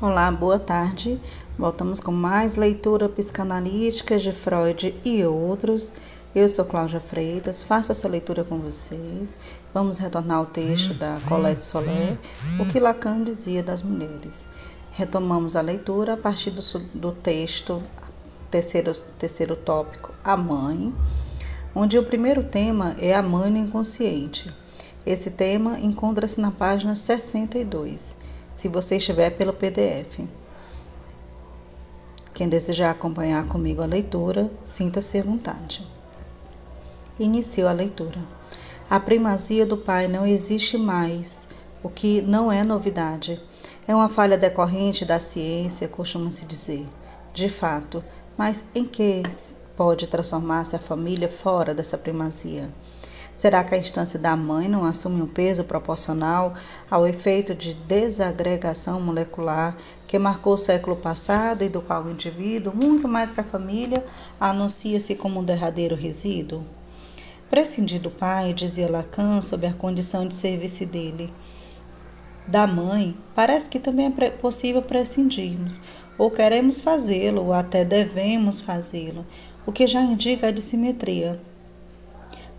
Olá, boa tarde. Voltamos com mais leitura psicanalítica de Freud e outros. Eu sou Cláudia Freitas, faço essa leitura com vocês. Vamos retornar ao texto da Colette Soler, o que Lacan dizia das mulheres. Retomamos a leitura a partir do, do texto, terceiro, terceiro tópico, A Mãe, onde o primeiro tema é a mãe no inconsciente. Esse tema encontra-se na página 62 se você estiver pelo PDF. Quem desejar acompanhar comigo a leitura, sinta-se à vontade. Inicio a leitura. A primazia do pai não existe mais, o que não é novidade. É uma falha decorrente da ciência, costuma-se dizer. De fato, mas em que pode transformar-se a família fora dessa primazia? Será que a instância da mãe não assume um peso proporcional ao efeito de desagregação molecular que marcou o século passado e do qual o indivíduo, muito mais que a família, anuncia-se como um derradeiro resíduo? Prescindir do pai, dizia Lacan, sob a condição de serviço dele. Da mãe, parece que também é possível prescindirmos, ou queremos fazê-lo, ou até devemos fazê-lo, o que já indica a dissimetria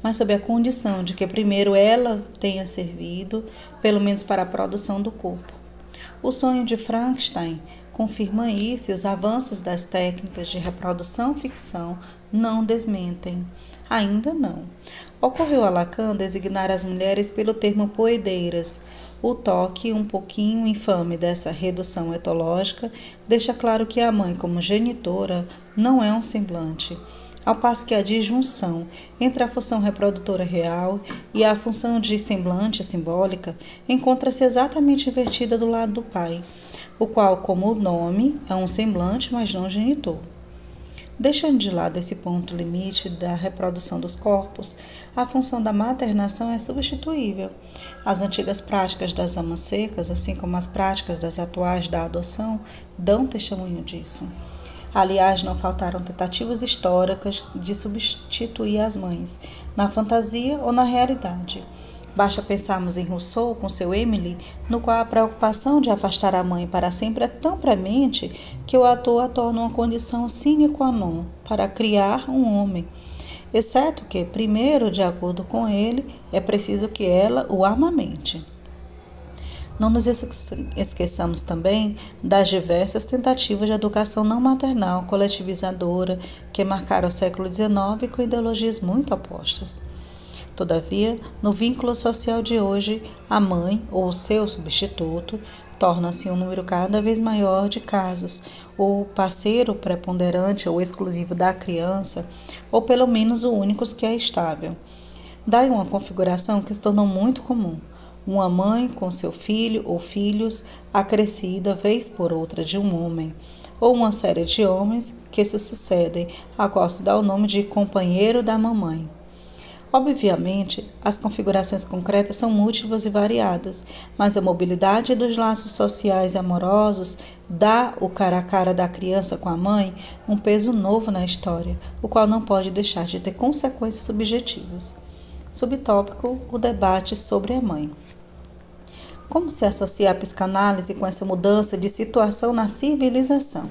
mas sob a condição de que primeiro ela tenha servido, pelo menos para a produção do corpo. O sonho de Frankenstein confirma isso e os avanços das técnicas de reprodução-ficção não desmentem. Ainda não. Ocorreu a Lacan designar as mulheres pelo termo poedeiras. O toque um pouquinho infame dessa redução etológica deixa claro que a mãe, como genitora, não é um semblante ao passo que a disjunção entre a função reprodutora real e a função de semblante simbólica encontra-se exatamente invertida do lado do pai, o qual, como o nome, é um semblante, mas não genitor. Deixando de lado esse ponto limite da reprodução dos corpos, a função da maternação é substituível. As antigas práticas das amas secas, assim como as práticas das atuais da adoção, dão testemunho disso. Aliás, não faltaram tentativas históricas de substituir as mães, na fantasia ou na realidade. Basta pensarmos em Rousseau com seu Emily, no qual a preocupação de afastar a mãe para sempre é tão premente que o ator a torna uma condição sine qua non para criar um homem. Exceto que, primeiro, de acordo com ele, é preciso que ela o amamente. Não nos esqueçamos também das diversas tentativas de educação não maternal coletivizadora que marcaram o século XIX com ideologias muito opostas. Todavia, no vínculo social de hoje, a mãe ou o seu substituto torna-se um número cada vez maior de casos, o parceiro preponderante ou exclusivo da criança, ou pelo menos o único que é estável. Daí uma configuração que se tornou muito comum uma mãe com seu filho ou filhos acrescida vez por outra de um homem, ou uma série de homens que se sucedem, a qual se dá o nome de companheiro da mamãe. Obviamente, as configurações concretas são múltiplas e variadas, mas a mobilidade dos laços sociais e amorosos dá o cara a cara da criança com a mãe um peso novo na história, o qual não pode deixar de ter consequências subjetivas. Subtópico: o debate sobre a mãe. Como se associa a psicanálise com essa mudança de situação na civilização?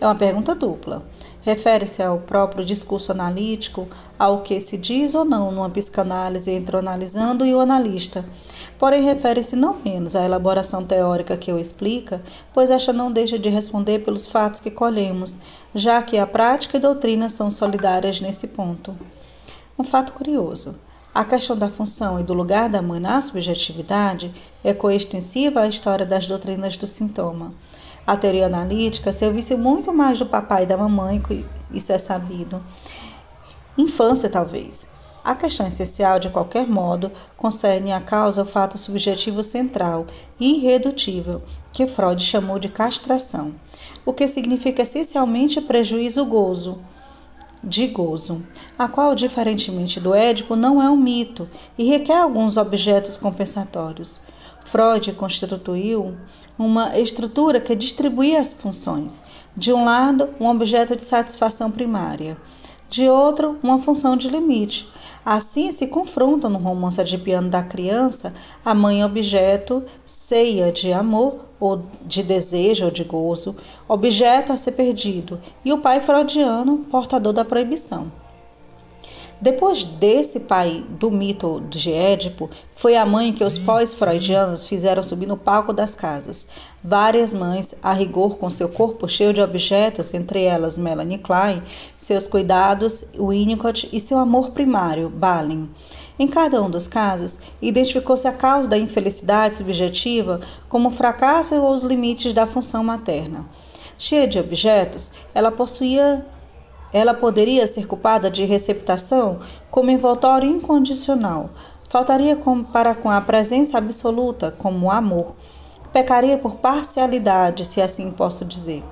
É uma pergunta dupla. Refere-se ao próprio discurso analítico, ao que se diz ou não numa psicanálise entre o analisando e o analista. Porém, refere-se não menos à elaboração teórica que o explica, pois esta não deixa de responder pelos fatos que colhemos, já que a prática e doutrina são solidárias nesse ponto. Um fato curioso. A questão da função e do lugar da mãe na subjetividade é coextensiva à história das doutrinas do sintoma. A teoria analítica serviu-se muito mais do papai e da mamãe, isso é sabido. Infância, talvez. A questão essencial, de qualquer modo, concerne a causa o fato subjetivo central e irredutível, que Freud chamou de castração, o que significa essencialmente prejuízo gozo de gozo, a qual, diferentemente do Édipo, não é um mito e requer alguns objetos compensatórios. Freud constituiu uma estrutura que distribuía as funções. De um lado, um objeto de satisfação primária, de outro, uma função de limite. Assim se confrontam no romance de piano da criança a mãe objeto, ceia de amor ou de desejo ou de gozo, objeto a ser perdido, e o pai freudiano, portador da proibição. Depois desse pai do mito de Édipo, foi a mãe que os pós-freudianos fizeram subir no palco das casas. Várias mães, a rigor com seu corpo cheio de objetos, entre elas Melanie Klein, seus cuidados, Winnicott e seu amor primário, Balin. Em cada um dos casos, identificou-se a causa da infelicidade subjetiva como o fracasso ou os limites da função materna. Cheia de objetos, ela possuía ela poderia ser culpada de receptação como envoltório incondicional. Faltaria para com a presença absoluta, como o amor. Pecaria por parcialidade, se assim posso dizer.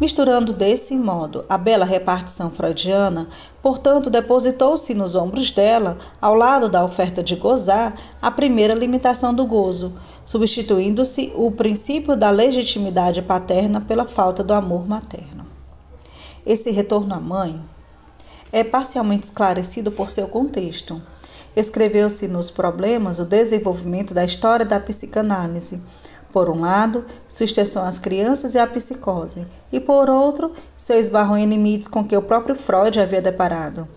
Misturando desse modo a bela repartição freudiana, portanto, depositou-se nos ombros dela, ao lado da oferta de gozar, a primeira limitação do gozo, substituindo-se o princípio da legitimidade paterna pela falta do amor materno. Esse retorno à mãe é parcialmente esclarecido por seu contexto. Escreveu-se nos problemas o desenvolvimento da história da psicanálise. Por um lado, sua extensão às crianças e à psicose, e por outro, seu esbarro em limites com que o próprio Freud havia deparado.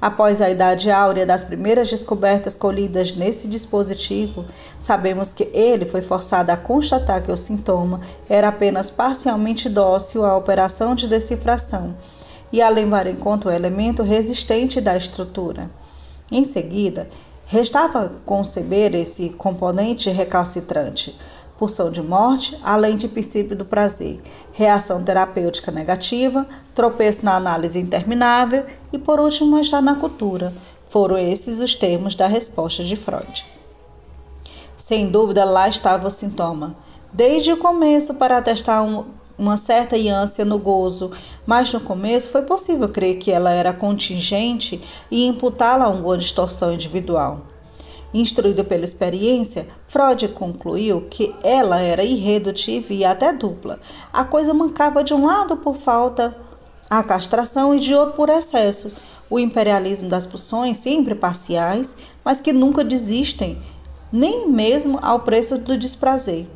Após a idade áurea das primeiras descobertas colhidas nesse dispositivo, sabemos que ele foi forçado a constatar que o sintoma era apenas parcialmente dócil à operação de decifração e a levar em conta o elemento resistente da estrutura. Em seguida, restava conceber esse componente recalcitrante, pulsão de morte, além de princípio do prazer, reação terapêutica negativa, tropeço na análise interminável e, por último, estar na cultura. Foram esses os termos da resposta de Freud. Sem dúvida, lá estava o sintoma. Desde o começo, para atestar um, uma certa ânsia no gozo, mas no começo foi possível crer que ela era contingente e imputá-la a uma distorção individual. Instruído pela experiência, Freud concluiu que ela era irredutível e até dupla. A coisa mancava de um lado por falta a castração e de outro por excesso. O imperialismo das pulsões, sempre parciais, mas que nunca desistem, nem mesmo ao preço do desprazer.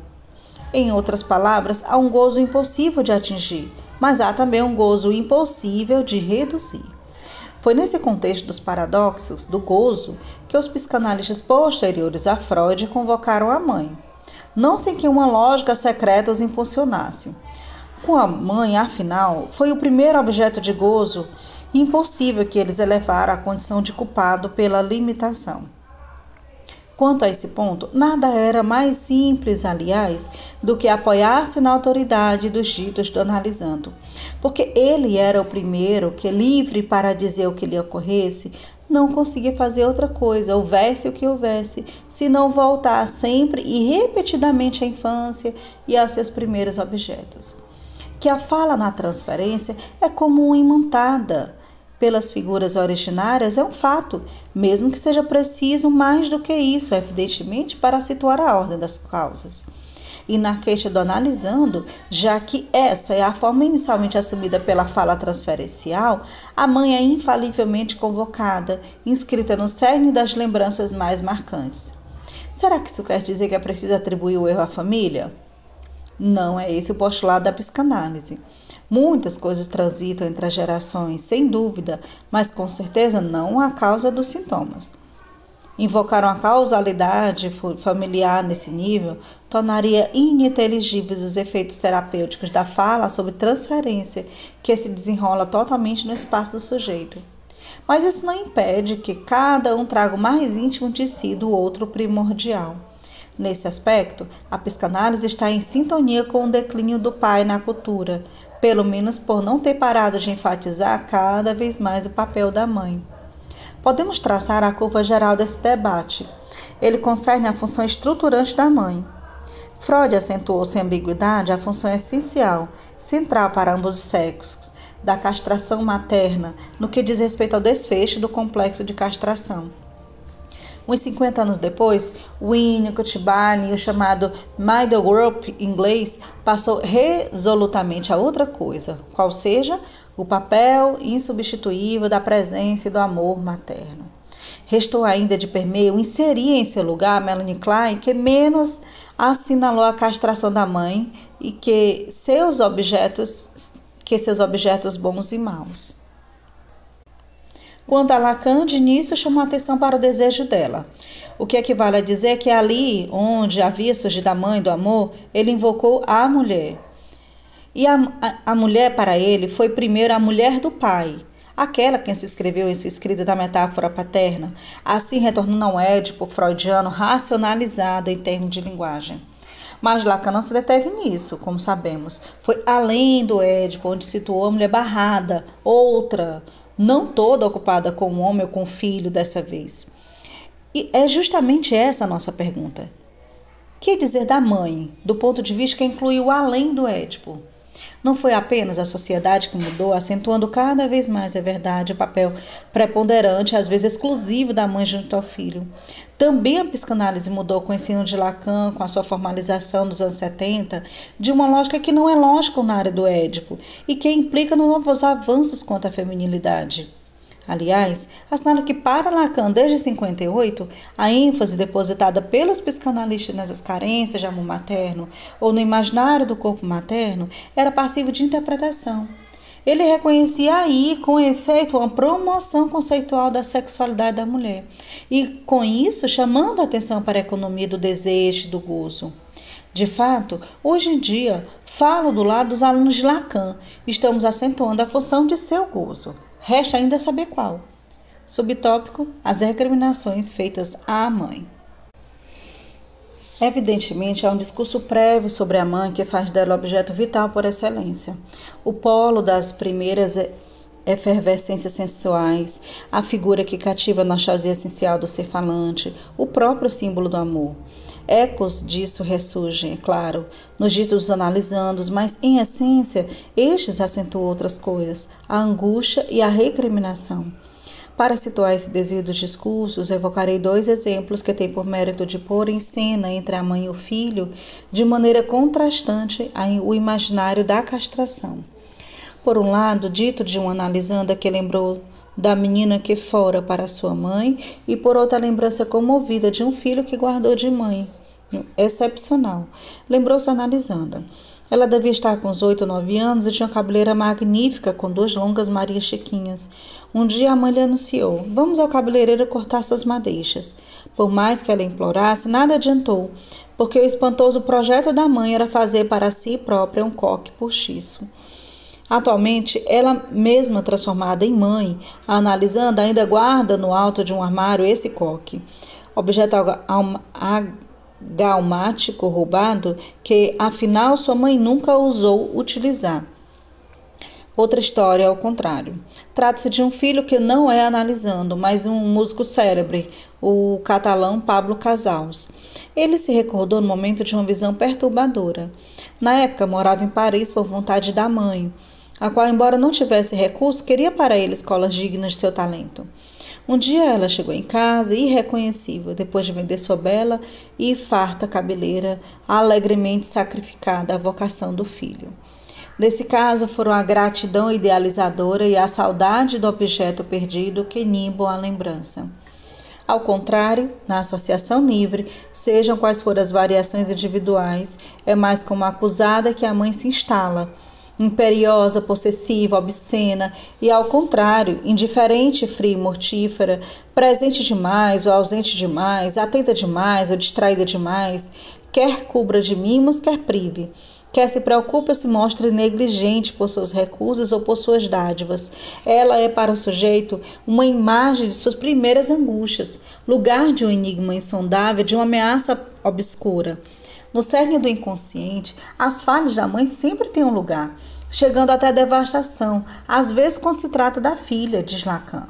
Em outras palavras, há um gozo impossível de atingir, mas há também um gozo impossível de reduzir. Foi nesse contexto dos paradoxos do gozo que os psicanalistas posteriores a Freud convocaram a mãe, não sem que uma lógica secreta os impulsionasse. Com a mãe, afinal, foi o primeiro objeto de gozo impossível que eles elevaram à condição de culpado pela limitação. Quanto a esse ponto, nada era mais simples, aliás, do que apoiar-se na autoridade dos ditos do analisando, porque ele era o primeiro que, livre para dizer o que lhe ocorresse, não conseguia fazer outra coisa, houvesse o que houvesse, se não voltar sempre e repetidamente à infância e a seus primeiros objetos. Que a fala na transferência é como uma imantada, pelas figuras originárias é um fato, mesmo que seja preciso mais do que isso, evidentemente, para situar a ordem das causas. E na queixa do analisando, já que essa é a forma inicialmente assumida pela fala transferencial, a mãe é infalivelmente convocada, inscrita no cerne das lembranças mais marcantes. Será que isso quer dizer que é preciso atribuir o erro à família? Não é esse o postulado da psicanálise. Muitas coisas transitam entre as gerações, sem dúvida, mas com certeza não a causa dos sintomas. Invocar uma causalidade familiar nesse nível tornaria ininteligíveis os efeitos terapêuticos da fala sobre transferência que se desenrola totalmente no espaço do sujeito. Mas isso não impede que cada um traga o mais íntimo de si do outro primordial. Nesse aspecto, a psicanálise está em sintonia com o declínio do pai na cultura, pelo menos por não ter parado de enfatizar cada vez mais o papel da mãe. Podemos traçar a curva geral desse debate. Ele concerne a função estruturante da mãe. Freud acentuou sem ambiguidade a função essencial, central para ambos os sexos, da castração materna, no que diz respeito ao desfecho do complexo de castração. Uns 50 anos depois, Winnicott, Barney o chamado Middle Group inglês passou resolutamente a outra coisa, qual seja o papel insubstituível da presença e do amor materno. Restou ainda de permeio inserir em seu lugar Melanie Klein, que menos assinalou a castração da mãe e que seus objetos que seus objetos bons e maus. Quanto a Lacan, de início chamou atenção para o desejo dela. O que equivale a dizer que ali onde havia surgido a mãe do amor, ele invocou a mulher. E a, a, a mulher para ele foi primeiro a mulher do pai, aquela quem se escreveu em sua escrita da metáfora paterna, assim retornando ao Édipo freudiano racionalizado em termos de linguagem. Mas Lacan não se deteve nisso, como sabemos. Foi além do Édipo, onde situou a mulher barrada, outra, não toda ocupada com o homem ou com o filho dessa vez. E é justamente essa a nossa pergunta. Que dizer da mãe, do ponto de vista que inclui o além do Édipo? Não foi apenas a sociedade que mudou, acentuando cada vez mais, é verdade, o papel preponderante, às vezes exclusivo, da mãe junto ao filho. Também a psicanálise mudou com o ensino de Lacan, com a sua formalização nos anos 70, de uma lógica que não é lógica na área do Édipo e que implica novos avanços quanto à feminilidade. Aliás, assinala que para Lacan, desde 58, a ênfase depositada pelos psicanalistas nessas carências de amor materno ou no imaginário do corpo materno era passivo de interpretação. Ele reconhecia aí, com efeito, uma promoção conceitual da sexualidade da mulher e, com isso, chamando a atenção para a economia do desejo e do gozo. De fato, hoje em dia, falo do lado dos alunos de Lacan, estamos acentuando a função de seu gozo. Resta ainda saber qual. Subtópico: as recriminações feitas à mãe. Evidentemente, há um discurso prévio sobre a mãe que faz dela objeto vital por excelência. O polo das primeiras efervescências sensuais, a figura que cativa a nostalgia essencial do ser falante, o próprio símbolo do amor. Ecos disso ressurgem, é claro, nos ditos analisandos, mas em essência, estes acentuam outras coisas, a angústia e a recriminação. Para situar esse desvio dos discursos, evocarei dois exemplos que têm por mérito de pôr em cena entre a mãe e o filho, de maneira contrastante, o imaginário da castração. Por um lado, dito de um analisanda que lembrou da menina que fora para sua mãe, e por outra lembrança comovida de um filho que guardou de mãe, excepcional. Lembrou-se analisando. Ela devia estar com uns oito ou nove anos e tinha uma cabeleira magnífica com duas longas Marias Chiquinhas. Um dia a mãe lhe anunciou: Vamos ao cabeleireiro cortar suas madeixas. Por mais que ela implorasse, nada adiantou, porque o espantoso projeto da mãe era fazer para si própria um coque postiço. Atualmente, ela mesma transformada em mãe, analisando, ainda guarda no alto de um armário esse coque. Objeto galmático roubado que afinal sua mãe nunca ousou utilizar. Outra história ao contrário. Trata-se de um filho que não é analisando, mas um músico célebre, o catalão Pablo Casals. Ele se recordou no momento de uma visão perturbadora. Na época morava em Paris por vontade da mãe, a qual, embora não tivesse recurso, queria para ele escolas dignas de seu talento. Um dia ela chegou em casa, irreconhecível, depois de vender sua bela e farta cabeleira, alegremente sacrificada à vocação do filho. Nesse caso, foram a gratidão idealizadora e a saudade do objeto perdido que nimbam a lembrança. Ao contrário, na associação livre, sejam quais forem as variações individuais, é mais como acusada que a mãe se instala, imperiosa, possessiva, obscena e, ao contrário, indiferente, fria e mortífera, presente demais ou ausente demais, atenta demais ou distraída demais, quer cubra de mimos, quer prive. Quer se preocupe ou se mostre negligente por seus recursos ou por suas dádivas. Ela é para o sujeito uma imagem de suas primeiras angústias, lugar de um enigma insondável, de uma ameaça obscura. No cerne do inconsciente, as falhas da mãe sempre têm um lugar, chegando até a devastação, às vezes quando se trata da filha, diz Lacan.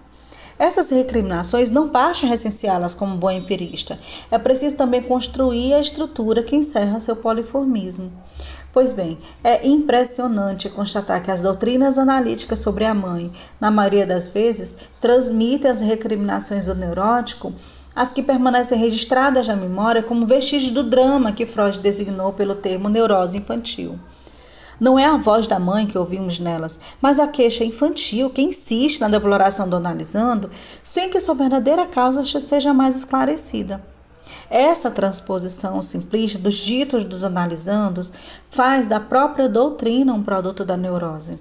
Essas recriminações não basta recenseá-las como bom empirista, é preciso também construir a estrutura que encerra seu poliformismo. Pois bem, é impressionante constatar que as doutrinas analíticas sobre a mãe, na maioria das vezes, transmitem as recriminações do neurótico as que permanecem registradas na memória como vestígio do drama que Freud designou pelo termo neurose infantil. Não é a voz da mãe que ouvimos nelas, mas a queixa infantil que insiste na deploração do analisando, sem que sua verdadeira causa seja mais esclarecida. Essa transposição simplista dos ditos dos analisandos faz da própria doutrina um produto da neurose.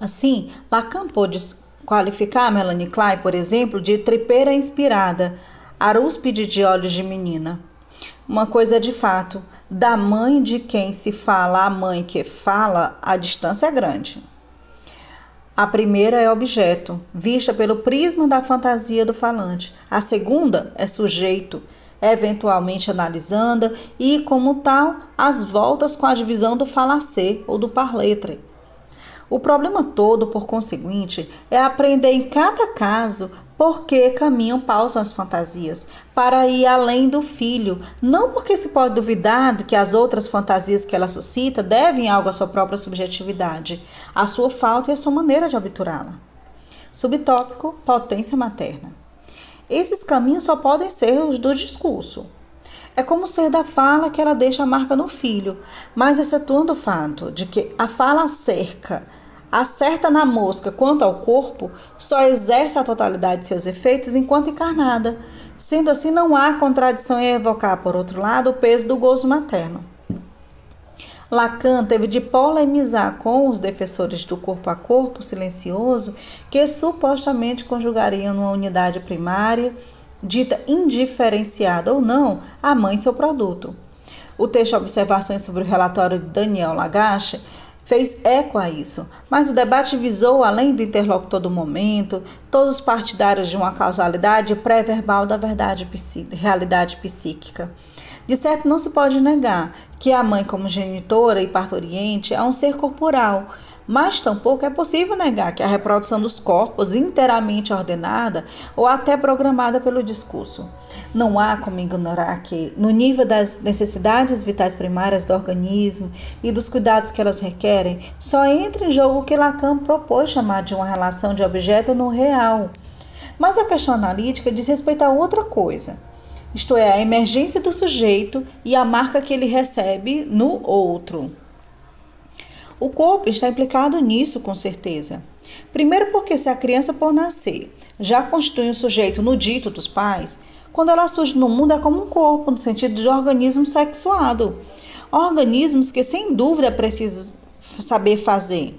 Assim, Lacan pôde qualificar Melanie Klein, por exemplo, de tripeira inspirada, arúspide de olhos de menina. Uma coisa de fato, da mãe de quem se fala à mãe que fala, a distância é grande. A primeira é objeto, vista pelo prisma da fantasia do falante. A segunda é sujeito, eventualmente analisando e, como tal, as voltas com a divisão do falacer ou do parletre. O problema todo, por conseguinte, é aprender em cada caso por que caminham pausam as fantasias, para ir além do filho, não porque se pode duvidar de que as outras fantasias que ela suscita devem algo à sua própria subjetividade, à sua falta e à sua maneira de obturá-la. Subtópico: potência materna. Esses caminhos só podem ser os do discurso. É como ser da fala que ela deixa a marca no filho, mas excetuando o fato de que a fala cerca acerta na mosca quanto ao corpo, só exerce a totalidade de seus efeitos enquanto encarnada. Sendo assim, não há contradição em evocar, por outro lado, o peso do gozo materno. Lacan teve de polemizar com os defensores do corpo a corpo silencioso, que supostamente conjugariam numa unidade primária, dita indiferenciada ou não, a mãe seu produto. O texto Observações sobre o relatório de Daniel Lagache fez eco a isso, mas o debate visou, além do interlocutor do momento, todos os partidários de uma causalidade pré-verbal da verdade realidade psíquica. De certo, não se pode negar que a mãe, como genitora e parturiente, é um ser corporal, mas tampouco é possível negar que a reprodução dos corpos, inteiramente ordenada ou até programada pelo discurso. Não há como ignorar que, no nível das necessidades vitais primárias do organismo e dos cuidados que elas requerem, só entra em jogo o que Lacan propôs chamar de uma relação de objeto no real. Mas a questão analítica diz respeito a outra coisa isto é, a emergência do sujeito e a marca que ele recebe no outro. O corpo está implicado nisso, com certeza. Primeiro, porque se a criança, por nascer, já constitui um sujeito no dito dos pais, quando ela surge no mundo é como um corpo, no sentido de organismo sexuado. Organismos que, sem dúvida, preciso saber fazer,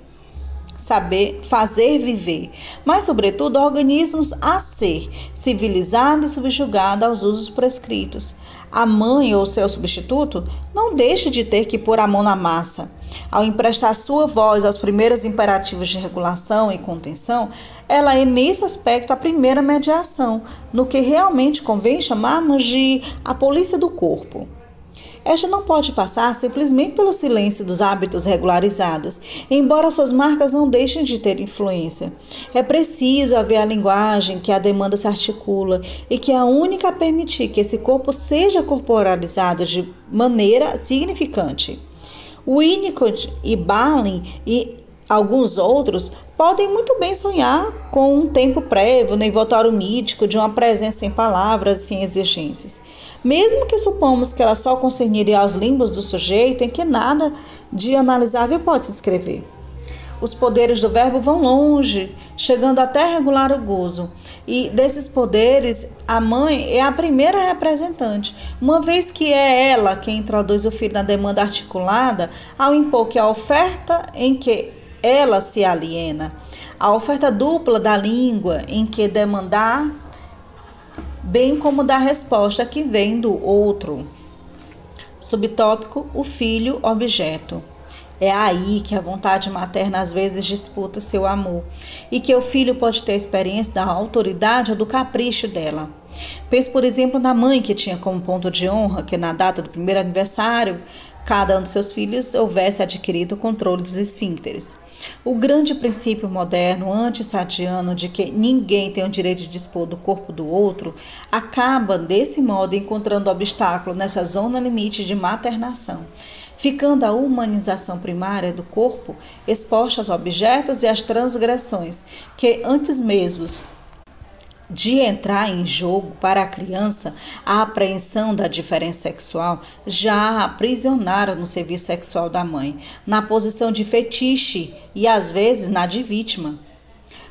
saber fazer viver, mas, sobretudo, organismos a ser civilizado e subjugado aos usos prescritos. A mãe ou seu substituto não deixa de ter que pôr a mão na massa. Ao emprestar sua voz aos primeiros imperativos de regulação e contenção, ela é, nesse aspecto, a primeira mediação, no que realmente convém chamarmos de a polícia do corpo. Esta não pode passar simplesmente pelo silêncio dos hábitos regularizados, embora suas marcas não deixem de ter influência. É preciso haver a linguagem que a demanda se articula e que é a única a permitir que esse corpo seja corporalizado de maneira significante. Winnicott e Balin e alguns outros podem muito bem sonhar com um tempo prévio no invotório mítico de uma presença sem palavras sem exigências mesmo que supomos que ela só concerniria aos limbos do sujeito em que nada de analisável pode se escrever. Os poderes do verbo vão longe, chegando até regular o gozo. E desses poderes, a mãe é a primeira representante, uma vez que é ela quem introduz o filho na demanda articulada, ao impor que a oferta em que ela se aliena, a oferta dupla da língua em que demandar bem como da resposta que vem do outro. Subtópico: o filho objeto. É aí que a vontade materna às vezes disputa seu amor e que o filho pode ter experiência da autoridade ou do capricho dela. Pense, por exemplo, na mãe que tinha como ponto de honra que na data do primeiro aniversário cada um de seus filhos houvesse adquirido o controle dos esfíncteres. O grande princípio moderno antissadiano de que ninguém tem o direito de dispor do corpo do outro acaba, desse modo, encontrando obstáculo nessa zona limite de maternação, ficando a humanização primária do corpo exposta aos objetos e às transgressões que antes mesmo de entrar em jogo para a criança a apreensão da diferença sexual já a aprisionaram no serviço sexual da mãe, na posição de fetiche e às vezes na de vítima.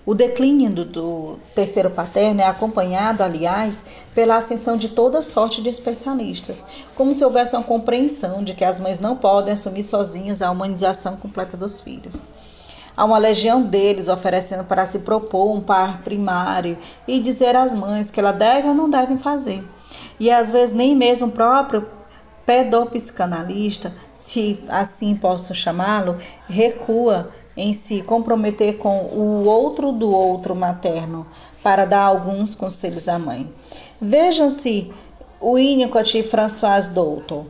O declínio do, do terceiro paterno é acompanhado, aliás, pela ascensão de toda sorte de especialistas, como se houvesse uma compreensão de que as mães não podem assumir sozinhas a humanização completa dos filhos. Há uma legião deles oferecendo para se propor um par primário e dizer às mães que ela deve ou não devem fazer. E às vezes nem mesmo o próprio pedopsicanalista, se assim posso chamá-lo, recua em se comprometer com o outro do outro materno para dar alguns conselhos à mãe. Vejam-se o Winnicott e François Doutor.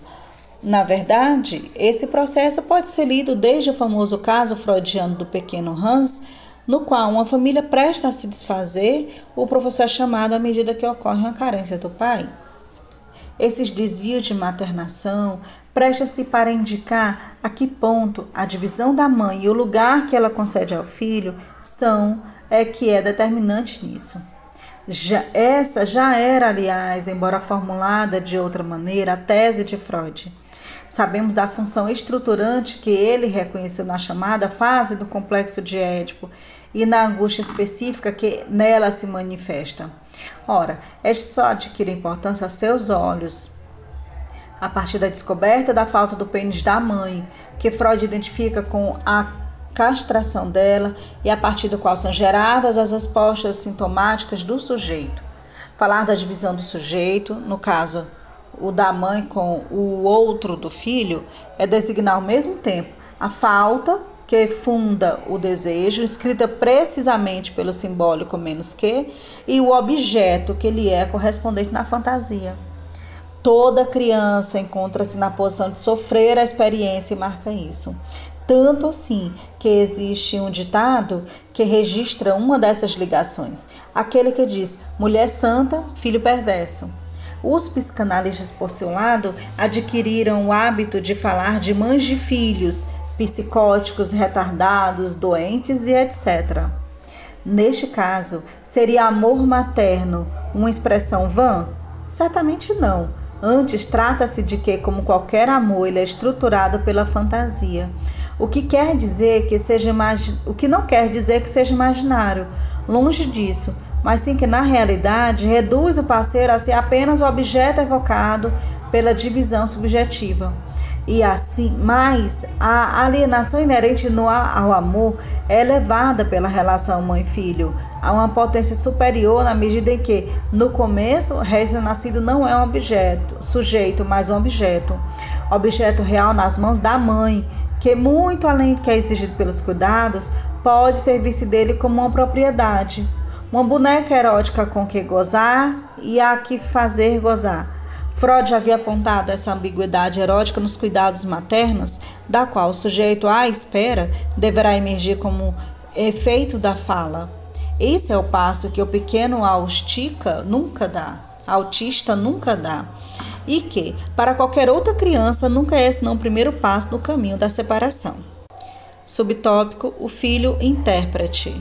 Na verdade, esse processo pode ser lido desde o famoso caso freudiano do pequeno Hans, no qual uma família presta a se desfazer, o professor é chamado à medida que ocorre uma carência do pai. Esses desvios de maternação prestam-se para indicar a que ponto a divisão da mãe e o lugar que ela concede ao filho são é que é determinante nisso. Já, essa já era, aliás, embora formulada de outra maneira, a tese de Freud. Sabemos da função estruturante que ele reconheceu na chamada fase do complexo de Édipo e na angústia específica que nela se manifesta. Ora, este só adquire importância a seus olhos a partir da descoberta da falta do pênis da mãe, que Freud identifica com a castração dela e a partir do qual são geradas as respostas sintomáticas do sujeito. Falar da divisão do sujeito, no caso o da mãe com o outro do filho, é designar ao mesmo tempo a falta que funda o desejo, escrita precisamente pelo simbólico menos que, e o objeto que lhe é correspondente na fantasia. Toda criança encontra-se na posição de sofrer a experiência e marca isso. Tanto assim que existe um ditado que registra uma dessas ligações, aquele que diz: mulher santa, filho perverso. Os psicanalistas, por seu lado, adquiriram o hábito de falar de mães de filhos, psicóticos, retardados, doentes e etc. Neste caso, seria amor materno uma expressão vã? Certamente não. Antes, trata-se de que, como qualquer amor, ele é estruturado pela fantasia. O que quer dizer que seja imagi... o que não quer dizer que seja imaginário. Longe disso, mas sim que na realidade reduz o parceiro a ser apenas o objeto evocado pela divisão subjetiva. E assim, mais a alienação inerente ao amor é elevada pela relação mãe-filho a uma potência superior na medida em que, no começo, recém-nascido não é um objeto, sujeito, mas um objeto. Objeto real nas mãos da mãe, que, muito além do que é exigido pelos cuidados, pode servir-se dele como uma propriedade, uma boneca erótica com que gozar e a que fazer gozar. Freud havia apontado essa ambiguidade erótica nos cuidados maternos, da qual o sujeito à espera deverá emergir como efeito da fala. Esse é o passo que o pequeno austica nunca dá, autista nunca dá, e que, para qualquer outra criança, nunca é senão o primeiro passo no caminho da separação. Subtópico: O filho intérprete.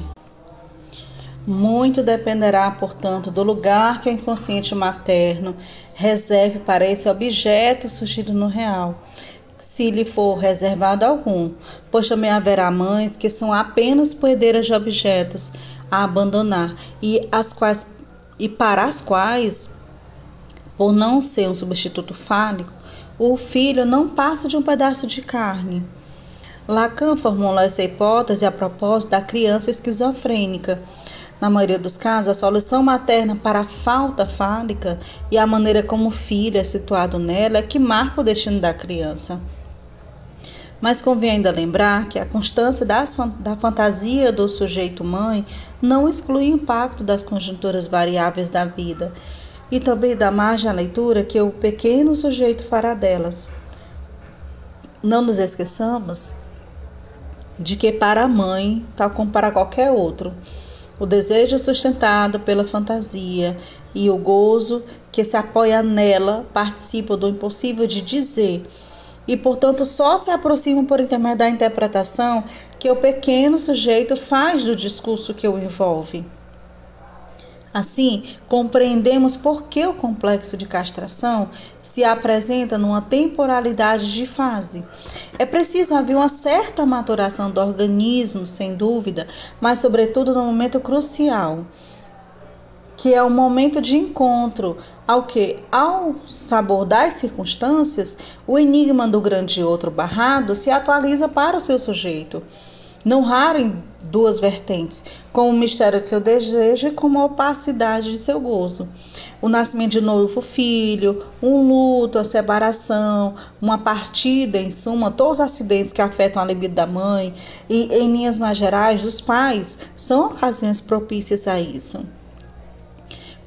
Muito dependerá, portanto, do lugar que o inconsciente materno reserve para esse objeto surgido no real, se lhe for reservado algum, pois também haverá mães que são apenas poedeiras de objetos a abandonar e as quais e para as quais, por não ser um substituto fálico, o filho não passa de um pedaço de carne. Lacan formulou essa hipótese a propósito da criança esquizofrênica na maioria dos casos, a solução materna para a falta fálica e a maneira como o filho é situado nela é que marca o destino da criança. Mas convém ainda lembrar que a constância das, da fantasia do sujeito mãe não exclui o impacto das conjunturas variáveis da vida e também dá margem à leitura que o pequeno sujeito fará delas. Não nos esqueçamos de que para a mãe, tal como para qualquer outro, o desejo sustentado pela fantasia e o gozo que se apoia nela participam do impossível de dizer e, portanto, só se aproximam por intermédio da interpretação que o pequeno sujeito faz do discurso que o envolve. Assim, compreendemos por que o complexo de castração se apresenta numa temporalidade de fase. É preciso haver uma certa maturação do organismo, sem dúvida, mas, sobretudo, no momento crucial, que é o momento de encontro, ao que, ao sabor das circunstâncias, o enigma do grande outro barrado se atualiza para o seu sujeito não raro em duas vertentes, como o mistério de seu desejo e como a opacidade de seu gozo. O nascimento de novo filho, um luto, a separação, uma partida, em suma, todos os acidentes que afetam a libido da mãe e, em linhas mais gerais, dos pais, são ocasiões propícias a isso.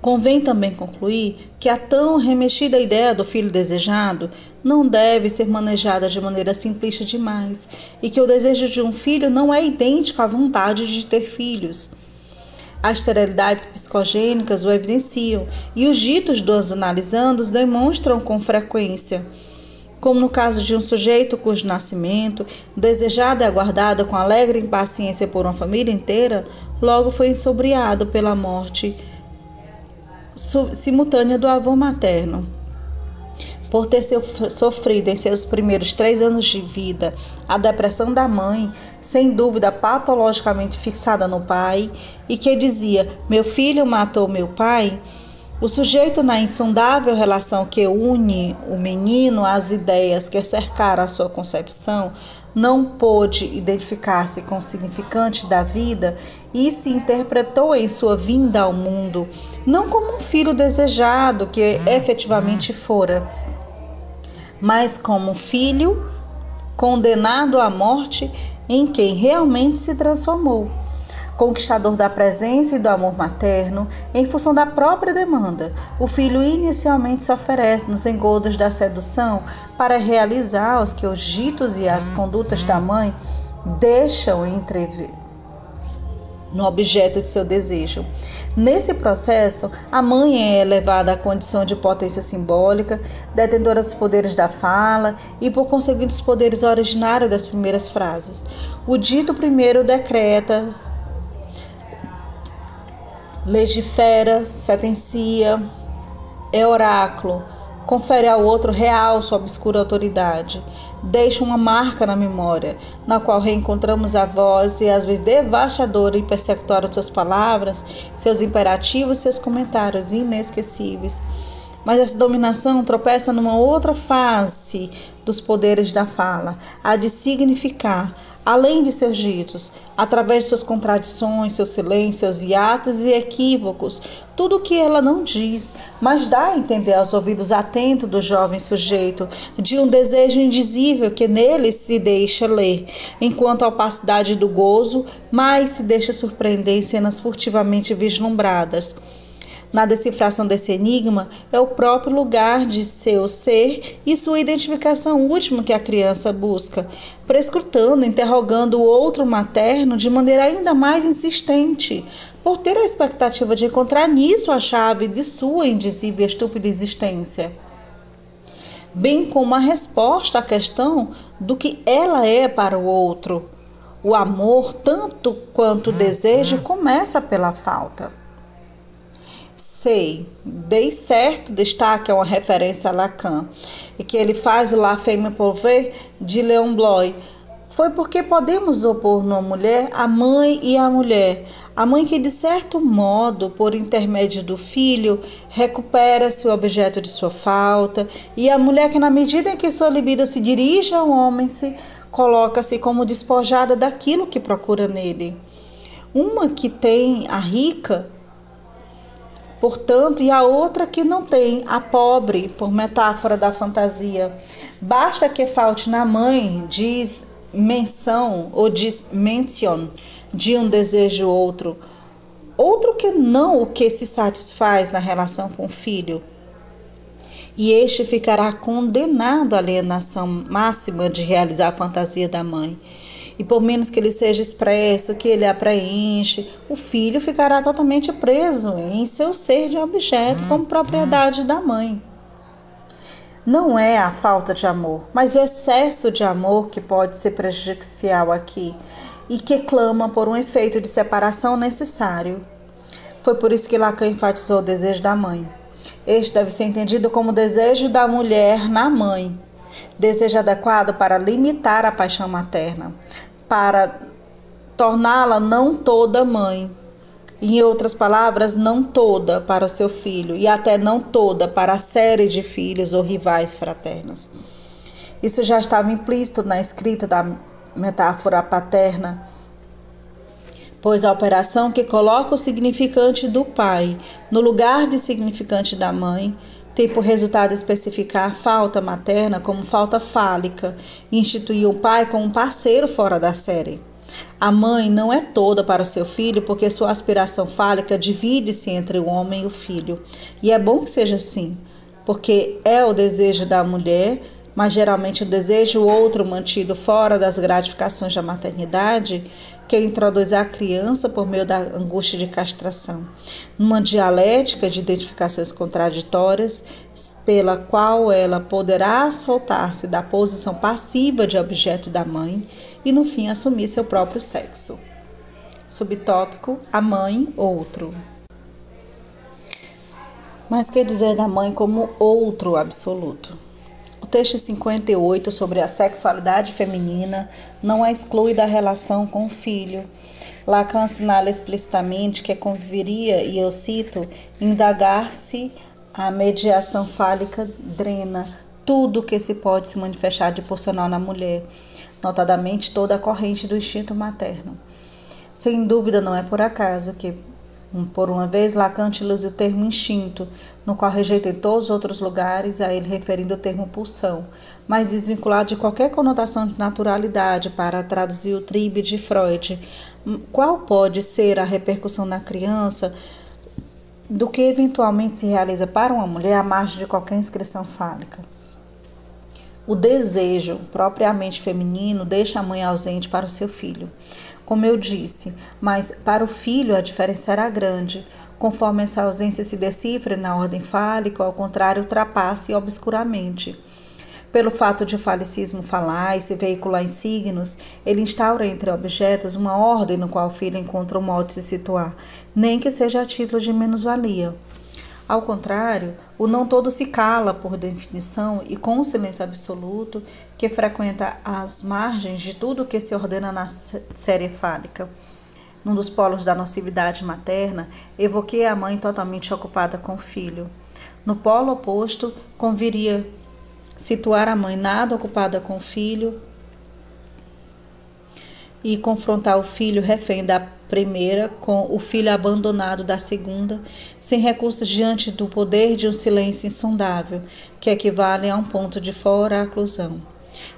Convém também concluir que a tão remexida ideia do filho desejado não deve ser manejada de maneira simplista demais e que o desejo de um filho não é idêntico à vontade de ter filhos. As esterilidades psicogênicas o evidenciam e os ditos dos analisandos demonstram com frequência como no caso de um sujeito cujo nascimento, desejado e aguardado com alegre impaciência por uma família inteira, logo foi ensobriado pela morte simultânea do avô materno. Por ter sofrido em seus primeiros três anos de vida a depressão da mãe, sem dúvida patologicamente fixada no pai, e que dizia: Meu filho matou meu pai, o sujeito, na insondável relação que une o menino às ideias que cercaram a sua concepção, não pôde identificar-se com o significante da vida e se interpretou em sua vinda ao mundo não como um filho desejado que efetivamente fora, mas como um filho condenado à morte em quem realmente se transformou conquistador da presença e do amor materno, em função da própria demanda. O filho inicialmente se oferece nos engodos da sedução para realizar os que os ditos e as condutas da mãe deixam entrever no objeto de seu desejo. Nesse processo, a mãe é elevada à condição de potência simbólica, detentora dos poderes da fala e, por conseguinte, dos poderes originários das primeiras frases. O dito primeiro decreta legifera, sentencia, é oráculo, confere ao outro real sua obscura autoridade, deixa uma marca na memória, na qual reencontramos a voz e às vezes devastadora e persecutória de suas palavras, seus imperativos, seus comentários inesquecíveis. Mas essa dominação tropeça numa outra face dos poderes da fala, a de significar, além de seus ditos, através de suas contradições, seus silêncios, hiatos e equívocos, tudo o que ela não diz, mas dá a entender aos ouvidos atentos do jovem sujeito de um desejo indizível que nele se deixa ler, enquanto a opacidade do gozo mais se deixa surpreender em cenas furtivamente vislumbradas na decifração desse enigma é o próprio lugar de seu ser e sua identificação última que a criança busca, prescrutando, interrogando o outro materno de maneira ainda mais insistente, por ter a expectativa de encontrar nisso a chave de sua indizível e estúpida existência. Bem como a resposta à questão do que ela é para o outro. O amor, tanto quanto o desejo, começa pela falta. Sei, dei certo, destaque é uma referência a Lacan, e que ele faz o La Femme Pauvre de Leon Bloy. Foi porque podemos opor numa mulher a mãe e a mulher. A mãe que, de certo modo, por intermédio do filho, recupera-se o objeto de sua falta, e a mulher que, na medida em que sua libido se dirige ao homem, se coloca-se como despojada daquilo que procura nele. Uma que tem a rica portanto, e a outra que não tem, a pobre, por metáfora da fantasia. Basta que falte na mãe, diz menção ou diz mention de um desejo outro, outro que não o que se satisfaz na relação com o filho. E este ficará condenado à alienação máxima de realizar a fantasia da mãe e por menos que ele seja expresso, que ele a preenche, o filho ficará totalmente preso em seu ser de objeto como propriedade da mãe. Não é a falta de amor, mas o excesso de amor que pode ser prejudicial aqui e que clama por um efeito de separação necessário. Foi por isso que Lacan enfatizou o desejo da mãe. Este deve ser entendido como o desejo da mulher na mãe, desejo adequado para limitar a paixão materna, para torná-la não toda mãe. Em outras palavras, não toda para o seu filho e até não toda para a série de filhos ou rivais fraternos. Isso já estava implícito na escrita da metáfora paterna, pois a operação que coloca o significante do pai no lugar de significante da mãe tem por resultado especificar falta materna como falta fálica instituir o pai como um parceiro fora da série. A mãe não é toda para o seu filho porque sua aspiração fálica divide-se entre o homem e o filho. E é bom que seja assim, porque é o desejo da mulher mas geralmente o desejo outro mantido fora das gratificações da maternidade, que introduz a criança por meio da angústia de castração, numa dialética de identificações contraditórias, pela qual ela poderá soltar-se da posição passiva de objeto da mãe e, no fim, assumir seu próprio sexo. Subtópico: a mãe, outro. Mas que dizer da mãe como outro absoluto? Texto 58 sobre a sexualidade feminina não a exclui da relação com o filho. Lacan assinala explicitamente que conviveria, e eu cito, indagar-se a mediação fálica drena tudo que se pode se manifestar de pulsional na mulher, notadamente toda a corrente do instinto materno. Sem dúvida, não é por acaso que por uma vez, Lacan utiliza o termo instinto, no qual rejeita em todos os outros lugares a ele referindo o termo pulsão, mas desvinculado de qualquer conotação de naturalidade para traduzir o tribe de Freud. Qual pode ser a repercussão na criança do que eventualmente se realiza para uma mulher à margem de qualquer inscrição fálica? O desejo, propriamente feminino, deixa a mãe ausente para o seu filho como eu disse, mas para o filho a diferença era grande. Conforme essa ausência se decifra na ordem fálica, ao contrário, ultrapassa obscuramente. Pelo fato de o falicismo falar e se veicular em signos, ele instaura entre objetos uma ordem no qual o filho encontra um modo de se situar, nem que seja a título de menos-valia. Ao contrário, o não todo se cala por definição e com o silêncio absoluto que frequenta as margens de tudo que se ordena na série fálica. Num dos polos da nocividade materna, evoquei a mãe totalmente ocupada com o filho. No polo oposto, conviria situar a mãe nada ocupada com o filho e confrontar o filho refém da primeira com o filho abandonado da segunda, sem recursos diante do poder de um silêncio insondável, que equivale a um ponto de fora oclusão.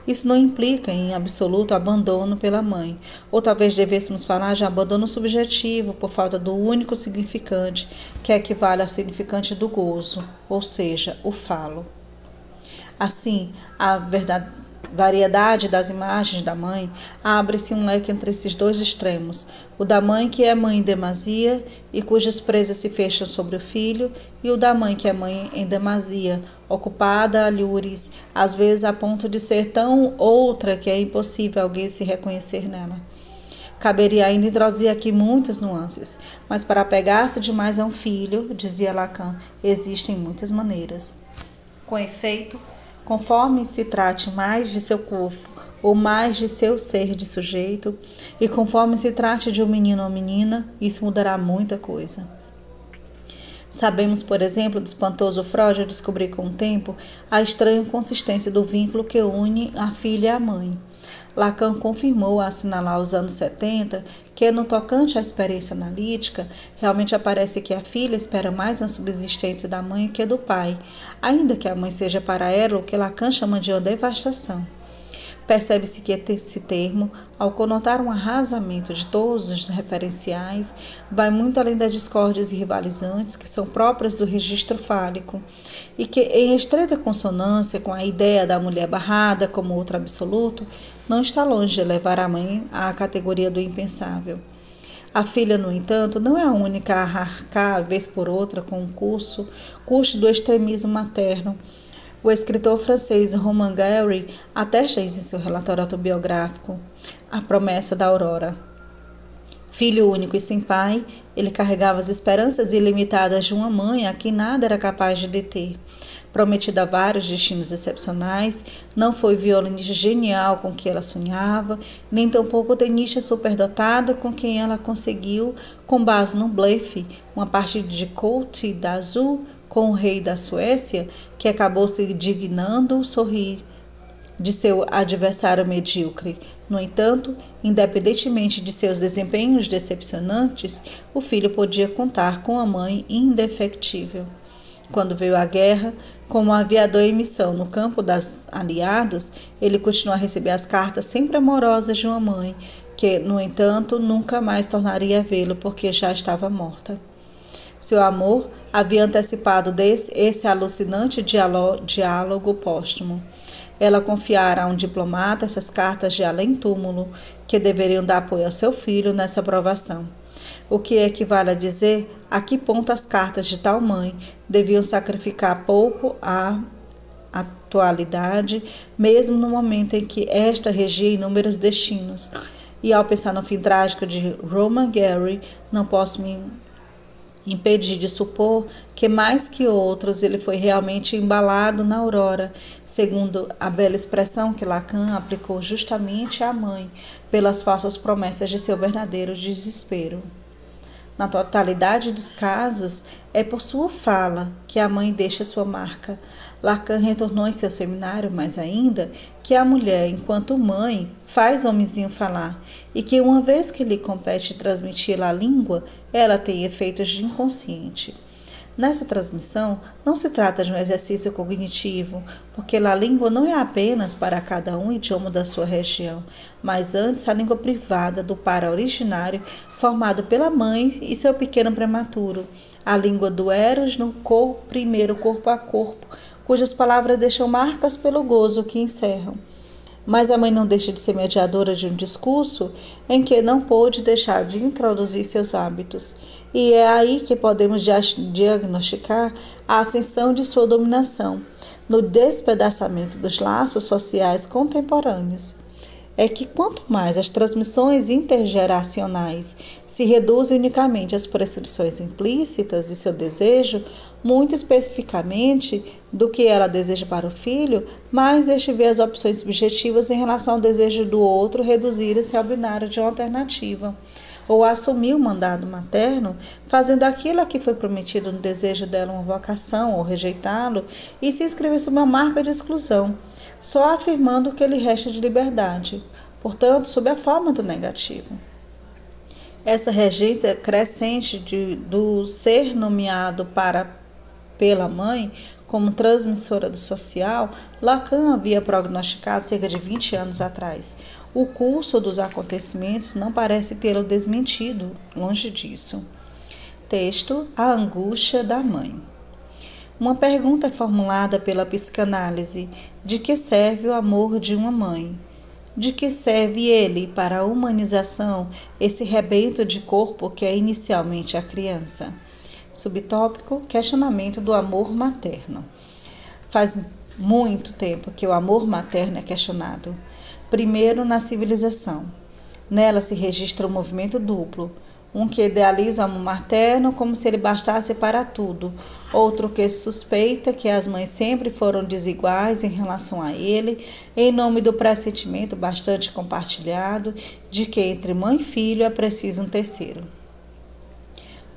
Isso não implica em absoluto abandono pela mãe, ou talvez devêssemos falar de abandono subjetivo por falta do único significante, que equivale ao significante do gozo, ou seja, o falo. Assim, a verdade variedade das imagens da mãe, abre-se um leque entre esses dois extremos: o da mãe que é mãe em demasia e cujas presas se fecham sobre o filho, e o da mãe que é mãe em demasia, ocupada a lures, às vezes a ponto de ser tão outra que é impossível alguém se reconhecer nela. Caberia ainda introduzir aqui muitas nuances, mas para apegar-se demais a um filho, dizia Lacan, existem muitas maneiras. Com efeito, conforme se trate mais de seu corpo ou mais de seu ser de sujeito, e conforme se trate de um menino ou menina, isso mudará muita coisa. Sabemos, por exemplo, do espantoso Freud descobrir com o tempo a estranha consistência do vínculo que une a filha a mãe. Lacan confirmou a assinalar os anos 70 que, no tocante à experiência analítica, realmente aparece que a filha espera mais na subsistência da mãe que do pai, ainda que a mãe seja para ela o que Lacan chama de uma devastação. Percebe-se que esse termo, ao conotar um arrasamento de todos os referenciais, vai muito além das discórdias rivalizantes que são próprias do registro fálico e que, em estreita consonância com a ideia da mulher barrada como outro absoluto, não está longe de levar a mãe à categoria do impensável. A filha, no entanto, não é a única a arcar, vez por outra, com o curso, custo do extremismo materno, o escritor francês Romain Gary atesta isso em seu relatório autobiográfico, A Promessa da Aurora. Filho único e sem pai, ele carregava as esperanças ilimitadas de uma mãe a quem nada era capaz de deter. Prometida a vários destinos excepcionais, não foi violinista genial com que ela sonhava, nem tampouco tenista superdotado com quem ela conseguiu, com base no blefe, uma partida de coach da Azul com o rei da Suécia, que acabou se dignando sorrir de seu adversário medíocre. No entanto, independentemente de seus desempenhos decepcionantes, o filho podia contar com a mãe indefectível. Quando veio a guerra, como aviador em missão no campo das aliados, ele continuou a receber as cartas sempre amorosas de uma mãe, que, no entanto, nunca mais tornaria a vê-lo porque já estava morta. Seu amor havia antecipado desse, esse alucinante diálogo póstumo. Ela confiara a um diplomata essas cartas de além-túmulo que deveriam dar apoio ao seu filho nessa aprovação o que equivale a dizer a que ponto as cartas de tal mãe deviam sacrificar pouco à atualidade, mesmo no momento em que esta regia inúmeros destinos. E ao pensar no fim trágico de Roman Gary, não posso me impedir de supor que mais que outros ele foi realmente embalado na aurora, segundo a bela expressão que Lacan aplicou justamente à mãe pelas falsas promessas de seu verdadeiro desespero. Na totalidade dos casos, é por sua fala que a mãe deixa sua marca. Lacan retornou em seu seminário, mais ainda, que a mulher, enquanto mãe, faz o homenzinho falar e que, uma vez que lhe compete transmitir a língua, ela tem efeitos de inconsciente. Nessa transmissão, não se trata de um exercício cognitivo, porque a língua não é apenas para cada um idioma da sua região, mas antes a língua privada do para originário, formado pela mãe e seu pequeno prematuro, a língua do Eros no corpo, primeiro corpo a corpo, cujas palavras deixam marcas pelo gozo que encerram. Mas a mãe não deixa de ser mediadora de um discurso em que não pôde deixar de introduzir seus hábitos. E é aí que podemos diagnosticar a ascensão de sua dominação, no despedaçamento dos laços sociais contemporâneos é que quanto mais as transmissões intergeracionais se reduzem unicamente às prescrições implícitas e seu desejo, muito especificamente do que ela deseja para o filho, mais este vê as opções subjetivas em relação ao desejo do outro reduzirem-se ao binário de uma alternativa ou assumir o mandado materno, fazendo aquilo a que foi prometido no desejo dela uma vocação ou rejeitá-lo e se inscrever sob uma marca de exclusão, só afirmando que lhe resta de liberdade, portanto, sob a forma do negativo. Essa regência crescente de, do ser nomeado para pela mãe como transmissora do social, Lacan havia prognosticado cerca de 20 anos atrás, o curso dos acontecimentos não parece tê-lo desmentido, longe disso. Texto: A angústia da mãe. Uma pergunta é formulada pela psicanálise: de que serve o amor de uma mãe? De que serve ele para a humanização, esse rebento de corpo que é inicialmente a criança? Subtópico: questionamento do amor materno. Faz muito tempo que o amor materno é questionado primeiro na civilização. Nela se registra um movimento duplo, um que idealiza o amor materno como se ele bastasse para tudo, outro que suspeita que as mães sempre foram desiguais em relação a ele, em nome do pressentimento bastante compartilhado de que entre mãe e filho é preciso um terceiro.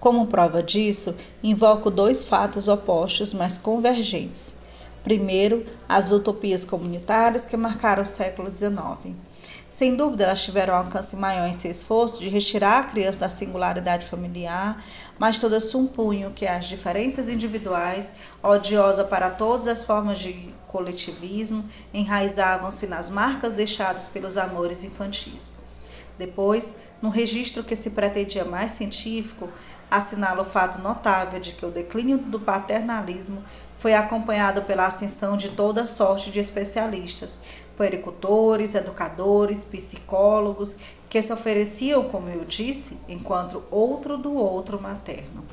Como prova disso, invoco dois fatos opostos, mas convergentes. Primeiro, as utopias comunitárias que marcaram o século XIX. Sem dúvida, elas tiveram um alcance maior em seu esforço de retirar a criança da singularidade familiar, mas todas supunham que as diferenças individuais, odiosas para todas as formas de coletivismo, enraizavam-se nas marcas deixadas pelos amores infantis. Depois, no registro que se pretendia mais científico, assinala o fato notável de que o declínio do paternalismo foi acompanhado pela ascensão de toda sorte de especialistas, puericultores, educadores, psicólogos, que se ofereciam, como eu disse, enquanto outro do outro materno.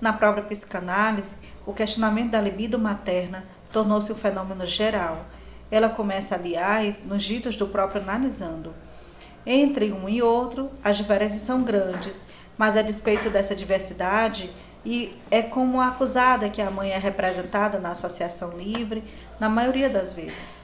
Na própria psicanálise, o questionamento da libido materna tornou-se um fenômeno geral. Ela começa, aliás, nos ditos do próprio analisando. Entre um e outro, as diferenças são grandes, mas a despeito dessa diversidade, e é como acusada que a mãe é representada na associação livre, na maioria das vezes.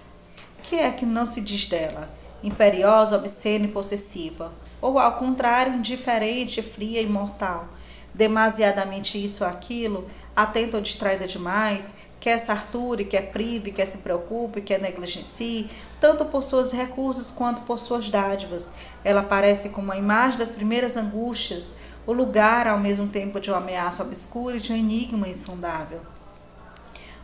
O que é que não se diz dela? Imperiosa, obscena e possessiva, ou ao contrário, indiferente, fria e mortal, demasiadamente isso ou aquilo, atenta ou distraída demais, quer se arture, quer prive, quer se preocupe, quer negligencie, tanto por seus recursos quanto por suas dádivas. Ela parece como a imagem das primeiras angústias, o lugar ao mesmo tempo de uma ameaça obscura e de um enigma insondável.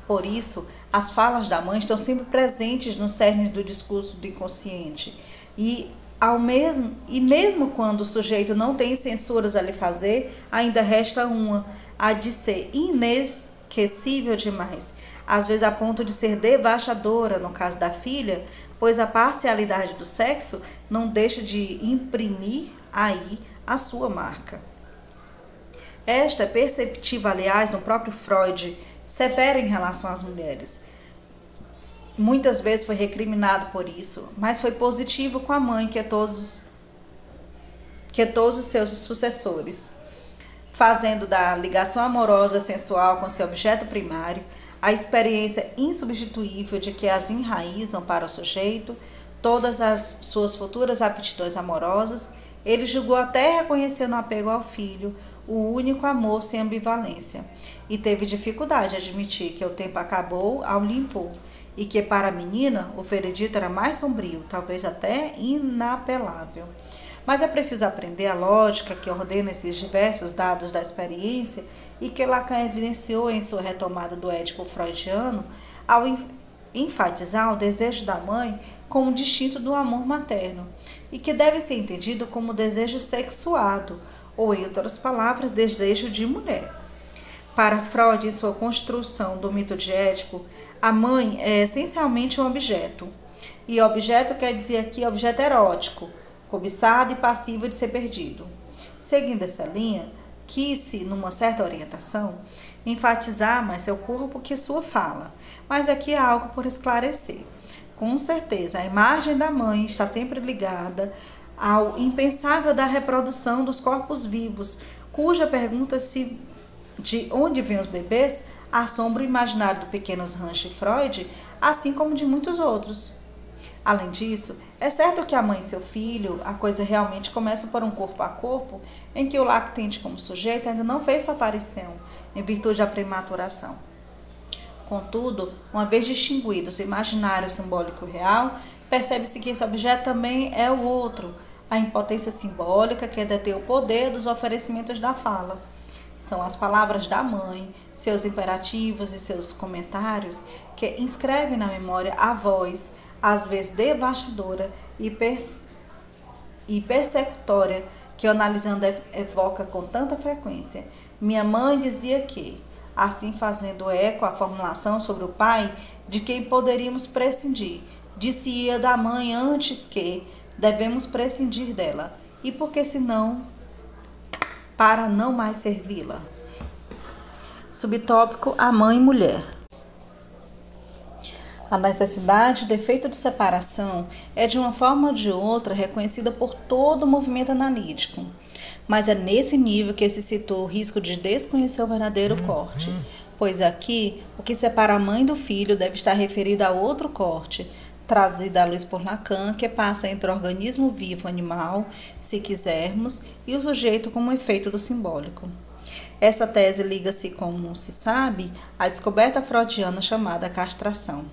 Por isso, as falas da mãe estão sempre presentes no cerne do discurso do inconsciente. E ao mesmo e mesmo quando o sujeito não tem censuras a lhe fazer, ainda resta uma, a de ser inesquecível demais, às vezes a ponto de ser devastadora no caso da filha, pois a parcialidade do sexo não deixa de imprimir aí a sua marca. Esta é perceptiva, aliás, no próprio Freud, severo em relação às mulheres. Muitas vezes foi recriminado por isso, mas foi positivo com a mãe, que é todos que é todos os seus sucessores, fazendo da ligação amorosa sensual com seu objeto primário a experiência insubstituível de que as enraizam para o sujeito todas as suas futuras aptidões amorosas, ele julgou até reconhecer no apego ao filho o único amor sem ambivalência, e teve dificuldade de admitir que o tempo acabou ao limpor, e que para a menina o veredito era mais sombrio, talvez até inapelável. Mas é preciso aprender a lógica que ordena esses diversos dados da experiência e que Lacan evidenciou em sua retomada do ético freudiano ao enfatizar o desejo da mãe como distinto do amor materno e que deve ser entendido como desejo sexuado, ou, em outras palavras, desejo de mulher. Para Freud, em sua construção do mito de Édipo, a mãe é essencialmente um objeto. E objeto quer dizer aqui objeto erótico, cobiçado e passivo de ser perdido. Seguindo essa linha, quis-se, numa certa orientação, enfatizar mais seu corpo que sua fala, mas aqui há algo por esclarecer. Com certeza, a imagem da mãe está sempre ligada ao impensável da reprodução dos corpos vivos, cuja pergunta se de onde vêm os bebês assombra o imaginário do pequeno Hans Freud, assim como de muitos outros. Além disso, é certo que a mãe e seu filho, a coisa realmente começa por um corpo a corpo, em que o lactente como sujeito ainda não fez sua aparição, em virtude da prematuração. Contudo, uma vez distinguidos imaginário simbólico real, percebe-se que esse objeto também é o outro, a impotência simbólica que é deter o poder dos oferecimentos da fala. São as palavras da mãe, seus imperativos e seus comentários que inscrevem na memória a voz, às vezes devastadora e, e persecutória, que o analisando evoca com tanta frequência. Minha mãe dizia que, assim fazendo eco à formulação sobre o pai de quem poderíamos prescindir, disse-ia da mãe antes que, devemos prescindir dela. E porque senão, para não mais servi-la. Subtópico: A mãe e mulher. A necessidade de efeito de separação é, de uma forma ou de outra, reconhecida por todo o movimento analítico. Mas é nesse nível que se citou o risco de desconhecer o verdadeiro corte, pois aqui o que separa a mãe do filho deve estar referido a outro corte, trazida à luz por Lacan, que passa entre o organismo vivo animal, se quisermos, e o sujeito como efeito do simbólico. Essa tese liga-se, como se sabe, à descoberta freudiana chamada castração.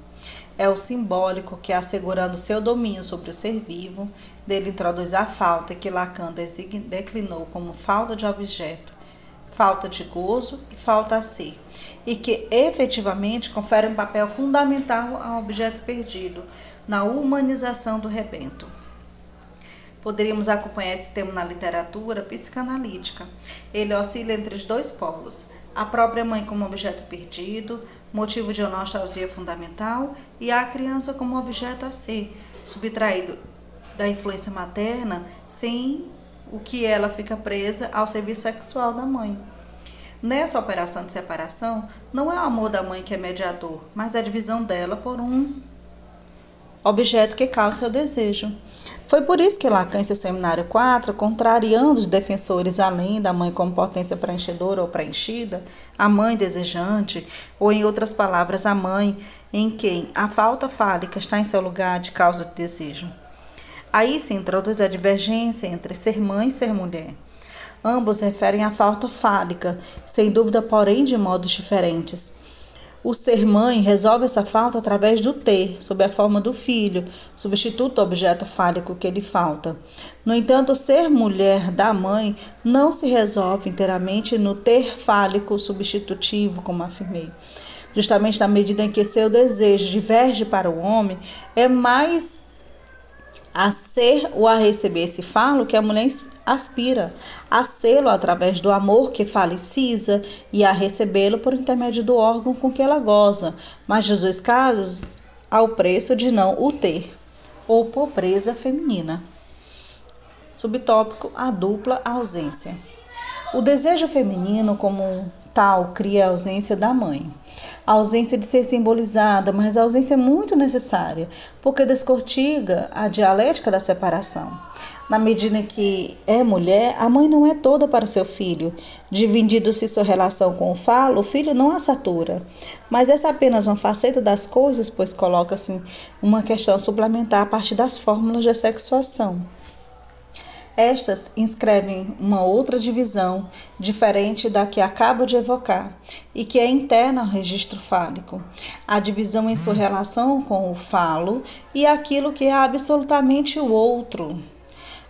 É o simbólico que, assegurando seu domínio sobre o ser vivo, dele introduz a falta que Lacan declinou como falta de objeto, falta de gozo e falta a ser, e que efetivamente confere um papel fundamental ao objeto perdido na humanização do rebento. Poderíamos acompanhar esse tema na literatura psicanalítica. Ele oscila entre os dois polos, a própria mãe como objeto perdido, motivo de nostalgia fundamental, e a criança como objeto a ser, subtraído da influência materna, sem o que ela fica presa ao serviço sexual da mãe. Nessa operação de separação, não é o amor da mãe que é mediador, mas a divisão dela por um objeto que causa seu desejo. Foi por isso que Lacan, em seu seminário 4, contrariando os defensores além da mãe como potência preenchedora ou preenchida, a mãe desejante, ou em outras palavras, a mãe em quem a falta fálica está em seu lugar de causa de desejo. Aí se introduz a divergência entre ser mãe e ser mulher. Ambos referem à falta fálica, sem dúvida, porém, de modos diferentes. O ser mãe resolve essa falta através do ter, sob a forma do filho, substituto objeto fálico que lhe falta. No entanto, ser mulher da mãe não se resolve inteiramente no ter fálico substitutivo, como afirmei. Justamente na medida em que seu desejo diverge para o homem, é mais a ser ou a receber esse falo que a mulher aspira, a sê-lo através do amor que falecisa e a recebê-lo por intermédio do órgão com que ela goza, mas nos dois casos ao preço de não o ter, ou pobreza feminina. Subtópico: a dupla ausência. O desejo feminino, como tal, cria a ausência da mãe a ausência de ser simbolizada, mas a ausência é muito necessária, porque descortiga a dialética da separação. Na medida que é mulher, a mãe não é toda para o seu filho. Dividindo-se sua relação com o falo, o filho não a satura. Mas essa é apenas uma faceta das coisas, pois coloca-se uma questão suplementar a partir das fórmulas de sexuação. Estas inscrevem uma outra divisão, diferente da que acabo de evocar, e que é interna ao registro fálico. A divisão em sua relação com o falo e aquilo que é absolutamente o outro.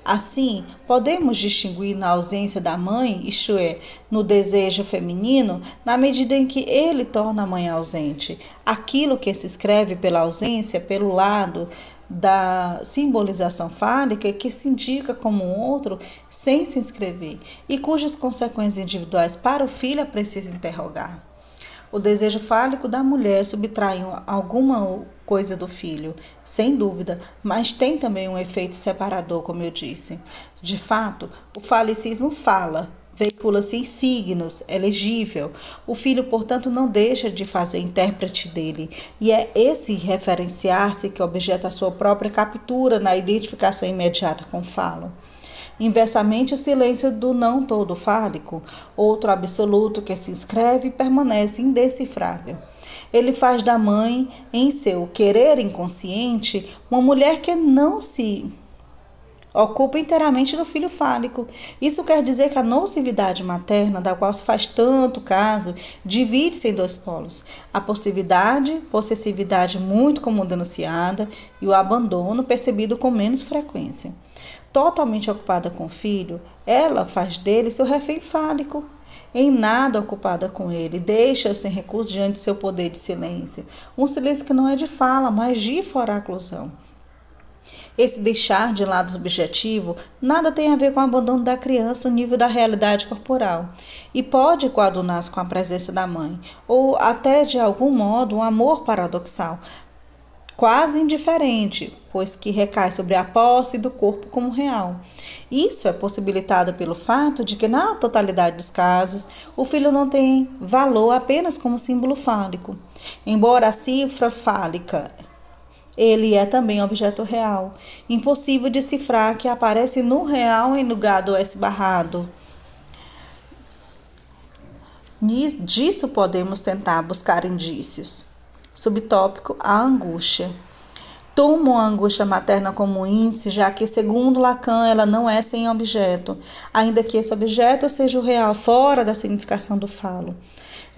Assim, podemos distinguir na ausência da mãe, isto é, no desejo feminino, na medida em que ele torna a mãe ausente. Aquilo que se escreve pela ausência, pelo lado da simbolização fálica que se indica como outro sem se inscrever e cujas consequências individuais para o filho é preciso interrogar. O desejo fálico da mulher subtrai alguma coisa do filho, sem dúvida, mas tem também um efeito separador, como eu disse. De fato, o falicismo fala, veicula-se em signos, é legível. O filho, portanto, não deixa de fazer intérprete dele, e é esse referenciar-se que objeta a sua própria captura na identificação imediata com o falo. Inversamente, o silêncio do não todo fálico, outro absoluto que se inscreve e permanece indecifrável. Ele faz da mãe, em seu querer inconsciente, uma mulher que não se ocupa inteiramente do filho fálico. Isso quer dizer que a nocividade materna, da qual se faz tanto caso, divide-se em dois polos: a possessividade, possessividade muito comum denunciada, e o abandono percebido com menos frequência. Totalmente ocupada com o filho, ela faz dele seu refém fálico, em nada ocupada com ele, deixa-o sem recurso diante de seu poder de silêncio, um silêncio que não é de fala, mas de foraclusão. Esse deixar de lado subjetivo nada tem a ver com o abandono da criança no nível da realidade corporal e pode coadunar-se com a presença da mãe, ou até de algum modo um amor paradoxal, quase indiferente, pois que recai sobre a posse do corpo como real. Isso é possibilitado pelo fato de que, na totalidade dos casos, o filho não tem valor apenas como símbolo fálico. Embora a cifra fálica ele é também objeto real, impossível de cifrar que aparece no real em lugar do S barrado. Disso podemos tentar buscar indícios. Subtópico: a angústia. Tomo a angústia materna como índice, já que, segundo Lacan, ela não é sem objeto, ainda que esse objeto seja o real fora da significação do falo.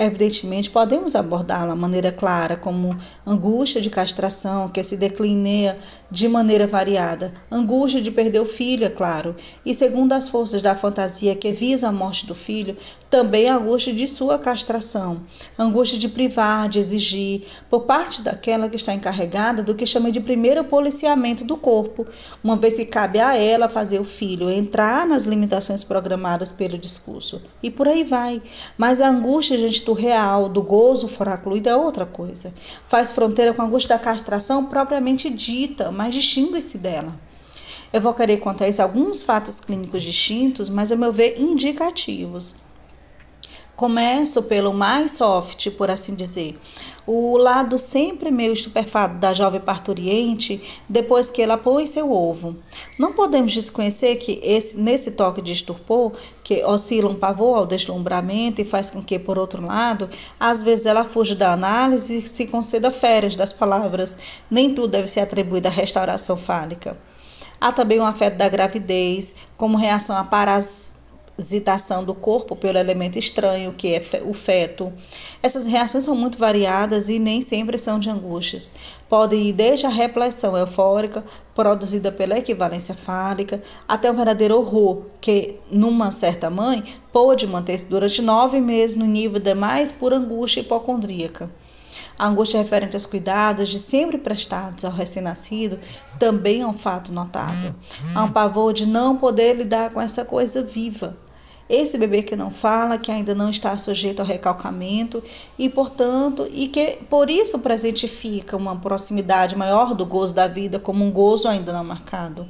Evidentemente, podemos abordá-la de maneira clara, como angústia de castração, que se declineia de maneira variada, angústia de perder o filho, é claro, e segundo as forças da fantasia que visam a morte do filho, também a angústia de sua castração, angústia de privar, de exigir, por parte daquela que está encarregada do que chama de primeiro policiamento do corpo, uma vez que cabe a ela fazer o filho entrar nas limitações programadas pelo discurso. E por aí vai. Mas a angústia diante do real, do gozo foracluído é outra coisa. Faz fronteira com a angústia da castração propriamente dita, mas distingue-se dela. Evocarei quanto a isso alguns fatos clínicos distintos, mas a meu ver indicativos. Começo pelo mais soft, por assim dizer. O lado sempre meio estupefato da jovem parturiente depois que ela pôs seu ovo. Não podemos desconhecer que esse, nesse toque de estupor, que oscila um pavor ao deslumbramento e faz com que, por outro lado, às vezes ela fuja da análise e se conceda férias das palavras. Nem tudo deve ser atribuído à restauração fálica. Há também um afeto da gravidez, como reação a paras visitação do corpo pelo elemento estranho que é o feto. Essas reações são muito variadas e nem sempre são de angústias. Podem ir desde a repressão eufórica, produzida pela equivalência fálica, até um verdadeiro horror, que, numa certa mãe, pôde manter-se durante nove meses no nível da mais pura angústia hipocondríaca. A angústia referente aos cuidados de sempre prestados ao recém-nascido também é um fato notável. Há um pavor de não poder lidar com essa coisa viva, esse bebê que não fala, que ainda não está sujeito ao recalcamento e, portanto, e que por isso presentifica uma proximidade maior do gozo da vida como um gozo ainda não marcado.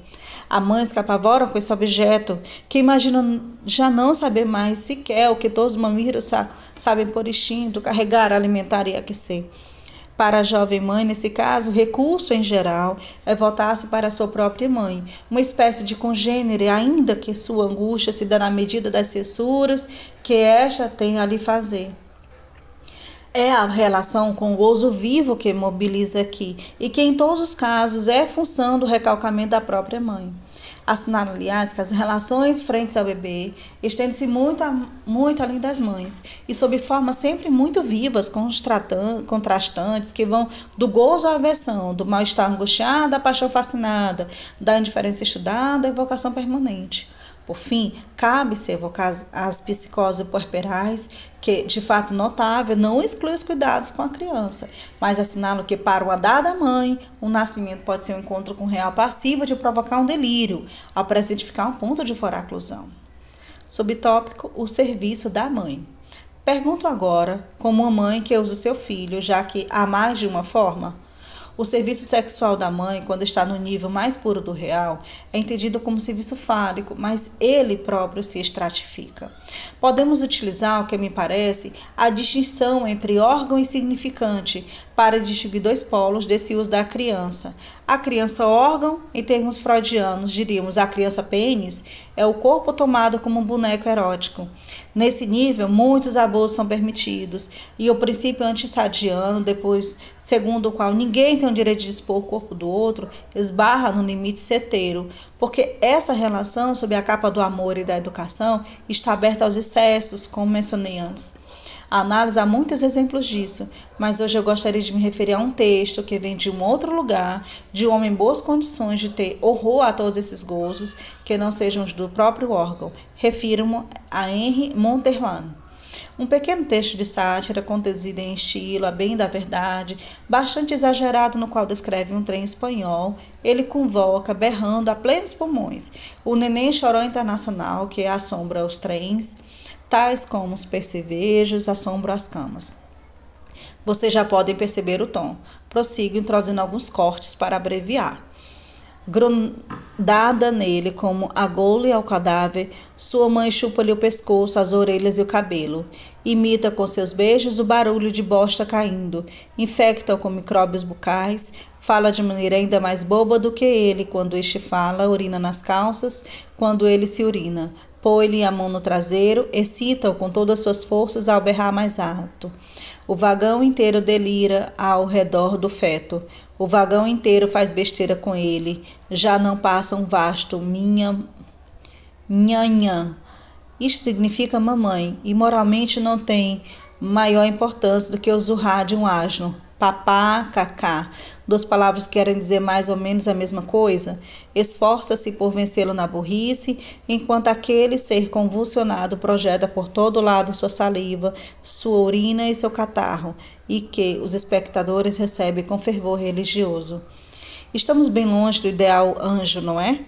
Há mães que apavoram com esse objeto, que imaginam já não saber mais sequer o que todos os mamíferos sabem por instinto, carregar, alimentar e aquecer. Para a jovem mãe, nesse caso, recurso em geral é voltar-se para sua própria mãe, uma espécie de congênere, ainda que sua angústia se dê na medida das cessuras que esta tem a lhe fazer. É a relação com o gozo vivo que mobiliza aqui e que, em todos os casos, é função do recalcamento da própria mãe. Assinala, aliás, que as relações frente ao bebê estendem-se muito, muito além das mães e sob formas sempre muito vivas, contrastantes, que vão do gozo à aversão, do mal-estar angustiado à paixão fascinada, da indiferença estudada à vocação permanente. Por fim, cabe-se evocar as psicoses puerperais, que, de fato notável, não exclui os cuidados com a criança, mas assinala que, para uma dada mãe, o nascimento pode ser um encontro com real passivo de provocar um delírio, ao presentificar um ponto de foraclusão. Subtópico: o serviço da mãe. Pergunto agora, como uma mãe que usa seu filho, já que há mais de uma forma? O serviço sexual da mãe, quando está no nível mais puro do real, é entendido como serviço fálico, mas ele próprio se estratifica. Podemos utilizar, o que me parece, a distinção entre órgão e significante para distinguir dois polos desse uso da criança. A criança órgão, em termos freudianos, diríamos a criança pênis, é o corpo tomado como um boneco erótico. Nesse nível, muitos abusos são permitidos, e o princípio antissadiano, depois, segundo o qual ninguém tem o direito de dispor o corpo do outro, esbarra no limite seteiro, porque essa relação, sob a capa do amor e da educação, está aberta aos excessos, como mencionei antes. Análise há muitos exemplos disso, mas hoje eu gostaria de me referir a um texto que vem de um outro lugar, de um homem em boas condições de ter horror a todos esses gozos, que não sejam os do próprio órgão. Refiro-me a Henri Monterland. Um pequeno texto de sátira, conduzido em estilo, a bem da verdade, bastante exagerado, no qual descreve um trem espanhol. Ele convoca, berrando a plenos pulmões, o neném chorão internacional que assombra os trens tais como os percevejos assombram as camas. Vocês já podem perceber o tom. Prossigo introduzindo alguns cortes para abreviar. Grudada nele como a gole ao cadáver, sua mãe chupa-lhe o pescoço, as orelhas e o cabelo. Imita com seus beijos o barulho de bosta caindo. Infecta-o com micróbios bucais. Fala de maneira ainda mais boba do que ele quando este fala, urina nas calças, quando ele se urina. Põe-lhe a mão no traseiro, excita-o com todas as suas forças ao berrar mais alto. O vagão inteiro delira ao redor do feto. O vagão inteiro faz besteira com ele. Já não passa um vasto minha nhanhã. Isto significa mamãe e moralmente não tem maior importância do que o zurrar de um asno. Papá, cacá, duas palavras que querem dizer mais ou menos a mesma coisa, esforça-se por vencê-lo na burrice, enquanto aquele ser convulsionado projeta por todo lado sua saliva, sua urina e seu catarro, e que os espectadores recebem com fervor religioso. Estamos bem longe do ideal anjo, não é?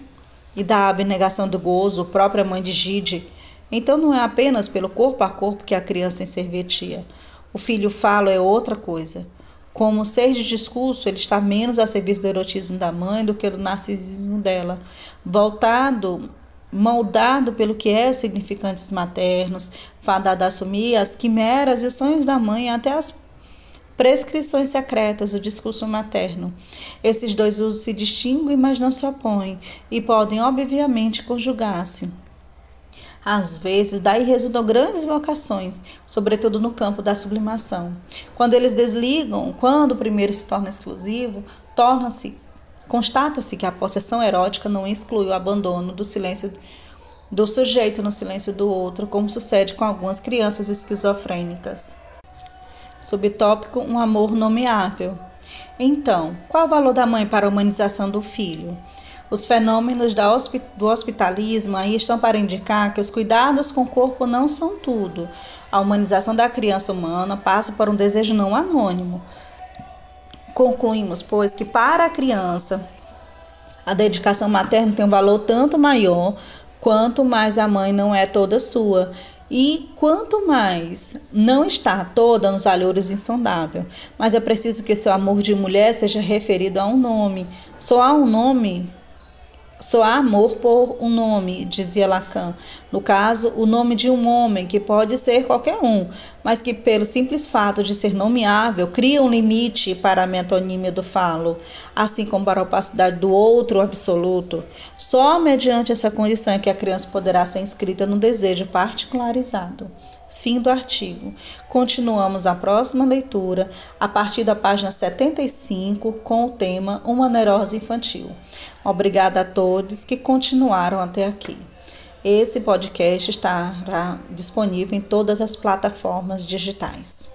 E da abnegação do gozo, própria mãe de Gide. Então não é apenas pelo corpo a corpo que a criança tem serventia. O filho falo é outra coisa. Como ser de discurso, ele está menos a serviço do erotismo da mãe do que do narcisismo dela, voltado moldado pelo que é os significantes maternos, fadado a assumir as quimeras e os sonhos da mãe até as prescrições secretas do discurso materno. Esses dois usos se distinguem, mas não se opõem, e podem, obviamente, conjugar-se. Às vezes, daí resultam grandes vocações, sobretudo no campo da sublimação. Quando eles desligam, quando o primeiro se torna exclusivo, torna-se constata-se que a possessão erótica não exclui o abandono do silêncio do sujeito no silêncio do outro, como sucede com algumas crianças esquizofrênicas. Subtópico: um amor nomeável. Então, qual o valor da mãe para a humanização do filho? Os fenômenos do hospitalismo aí estão para indicar que os cuidados com o corpo não são tudo. A humanização da criança humana passa por um desejo não anônimo. Concluímos, pois, que para a criança a dedicação materna tem um valor tanto maior quanto mais a mãe não é toda sua. E quanto mais não está toda nos valores insondável, mas é preciso que seu amor de mulher seja referido a um nome. Só há um nome só há amor por um nome, dizia Lacan. No caso, o nome de um homem, que pode ser qualquer um, mas que, pelo simples fato de ser nomeável, cria um limite para a metonímia do falo, assim como para a opacidade do outro absoluto. Só mediante essa condição é que a criança poderá ser inscrita no desejo particularizado. Fim do artigo. Continuamos a próxima leitura a partir da página 75 com o tema Uma neurose infantil. Obrigada a todos que continuaram até aqui. Esse podcast estará disponível em todas as plataformas digitais.